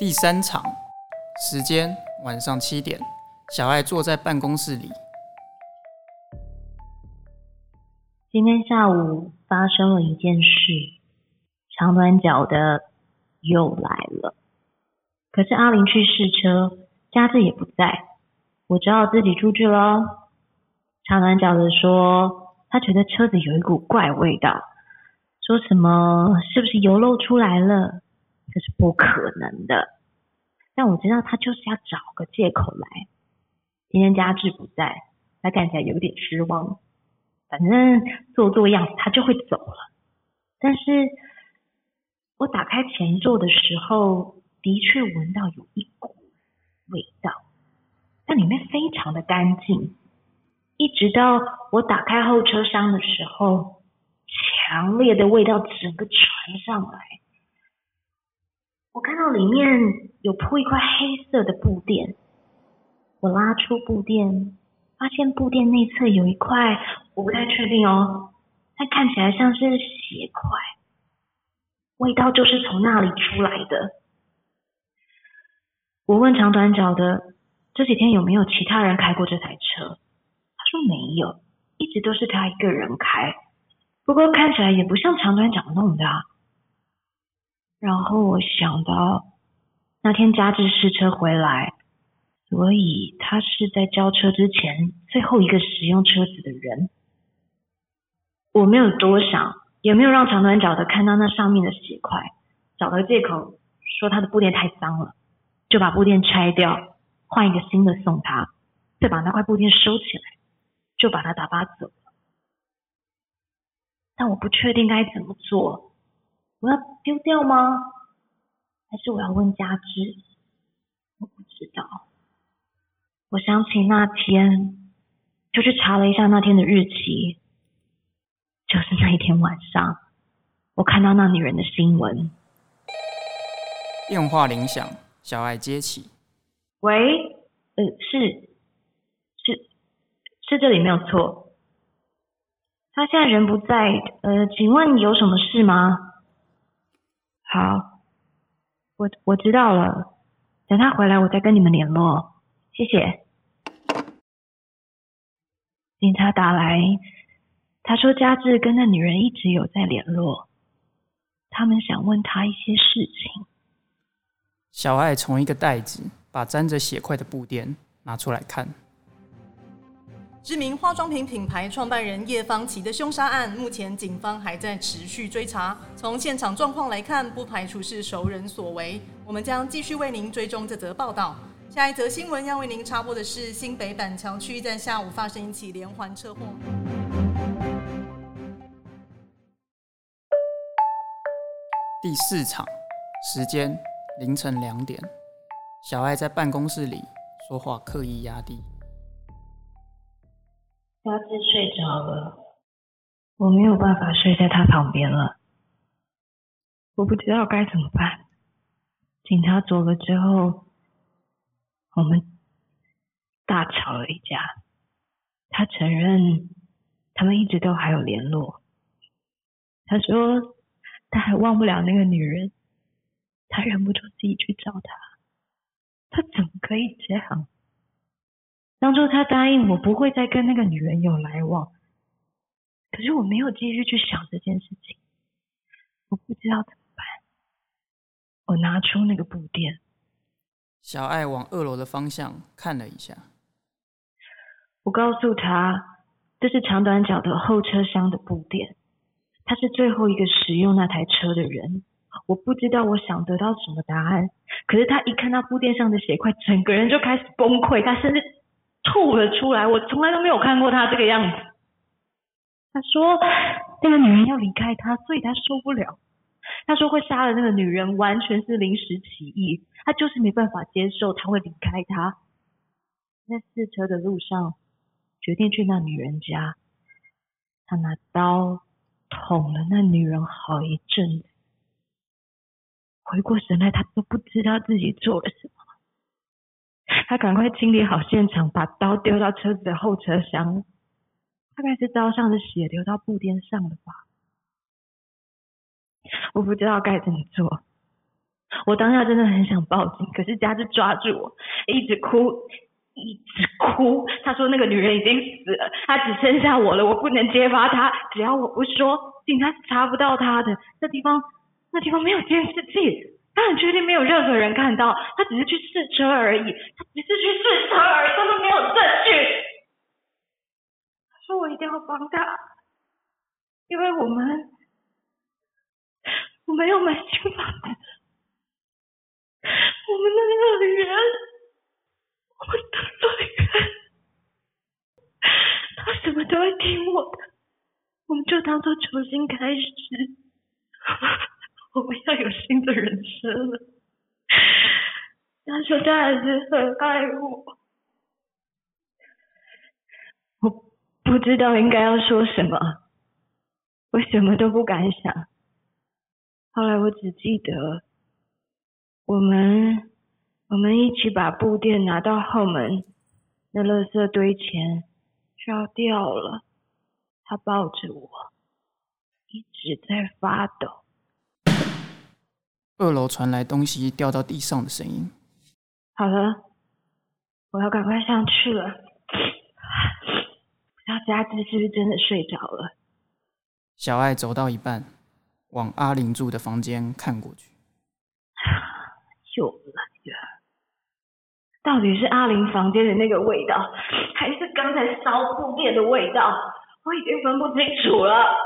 第三场，时间晚上七点，小爱坐在办公室里。今天下午发生了一件事，长短脚的又来了。可是阿玲去试车，佳志也不在，我只好自己出去了。长短脚的说，他觉得车子有一股怪味道，说什么是不是油漏出来了？这是不可能的，但我知道他就是要找个借口来。今天家志不在，他看起来有点失望。反正做做样子，他就会走了。但是我打开前座的时候，的确闻到有一股味道，但里面非常的干净。一直到我打开后车厢的时候，强烈的味道整个传上来。我看到里面有铺一块黑色的布垫，我拉出布垫，发现布垫内侧有一块，我不太确定哦，它看起来像是血块，味道就是从那里出来的。我问长短脚的这几天有没有其他人开过这台车，他说没有，一直都是他一个人开，不过看起来也不像长短脚弄的。然后我想到那天佳志试车回来，所以他是在交车之前最后一个使用车子的人。我没有多想，也没有让长短脚的看到那上面的血块，找个借口说他的布垫太脏了，就把布垫拆掉，换一个新的送他，再把那块布垫收起来，就把他打发走了。但我不确定该怎么做。我要丢掉吗？还是我要问佳芝？我不知道。我想起那天，就去查了一下那天的日期，就是那一天晚上，我看到那女人的新闻。电话铃响，小爱接起。喂，呃，是，是，是这里没有错。他现在人不在，呃，请问有什么事吗？好，我我知道了。等他回来，我再跟你们联络。谢谢。警察打来，他说佳志跟那女人一直有在联络，他们想问他一些事情。小爱从一个袋子把沾着血块的布垫拿出来看。知名化妆品品牌创办人叶芳琪的凶杀案，目前警方还在持续追查。从现场状况来看，不排除是熟人所为。我们将继续为您追踪这则报道。下一则新闻要为您插播的是：新北板桥区在下午发生一起连环车祸。第四场，时间凌晨两点。小爱在办公室里说话，刻意压低。佳志睡着了，我没有办法睡在他旁边了。我不知道该怎么办。警察走了之后，我们大吵了一架。他承认他们一直都还有联络。他说他还忘不了那个女人，他忍不住自己去找她。他怎么可以这样？当初他答应我不会再跟那个女人有来往，可是我没有继续去想这件事情，我不知道怎么办。我拿出那个布垫，小爱往二楼的方向看了一下，我告诉他这是长短脚的后车厢的布垫，他是最后一个使用那台车的人。我不知道我想得到什么答案，可是他一看到布垫上的血块，整个人就开始崩溃，他甚至。吐了出来，我从来都没有看过他这个样子。他说那个女人要离开他，所以他受不了。他说会杀了那个女人，完全是临时起意，他就是没办法接受他会离开他。在试车的路上，决定去那女人家，他拿刀捅了那女人好一阵。回过神来，他都不知道自己做了什么。他赶快清理好现场，把刀丢到车子的后车厢。大概是刀上的血流到布垫上了吧？我不知道该怎么做。我当下真的很想报警，可是佳志抓住我，一直哭，一直哭。他说那个女人已经死了，他只剩下我了，我不能揭发他。只要我不说，警察是查不到他的。那地方，那地方没有监视器，确定没有任何人看到，他只是去试车而已，他只是去试车而已，他都没有证据。他说我一定要帮他，因为我们。我没有买新房子，我们的乐园，我们的乐园，他什么都会听我的，我们就当做重新开始，我们要有新的人生了。他说他还是很爱我，我不知道应该要说什么，我什么都不敢想。后来我只记得，我们我们一起把布垫拿到后门那垃圾堆前，就要掉了。他抱着我，一直在发抖。二楼传来东西掉到地上的声音。好了，我要赶快上去了。不知道佳芝是不是真的睡着了？小爱走到一半。往阿玲住的房间看过去，又来了。到底是阿玲房间的那个味道，还是刚才烧布店的味道？我已经分不清楚了。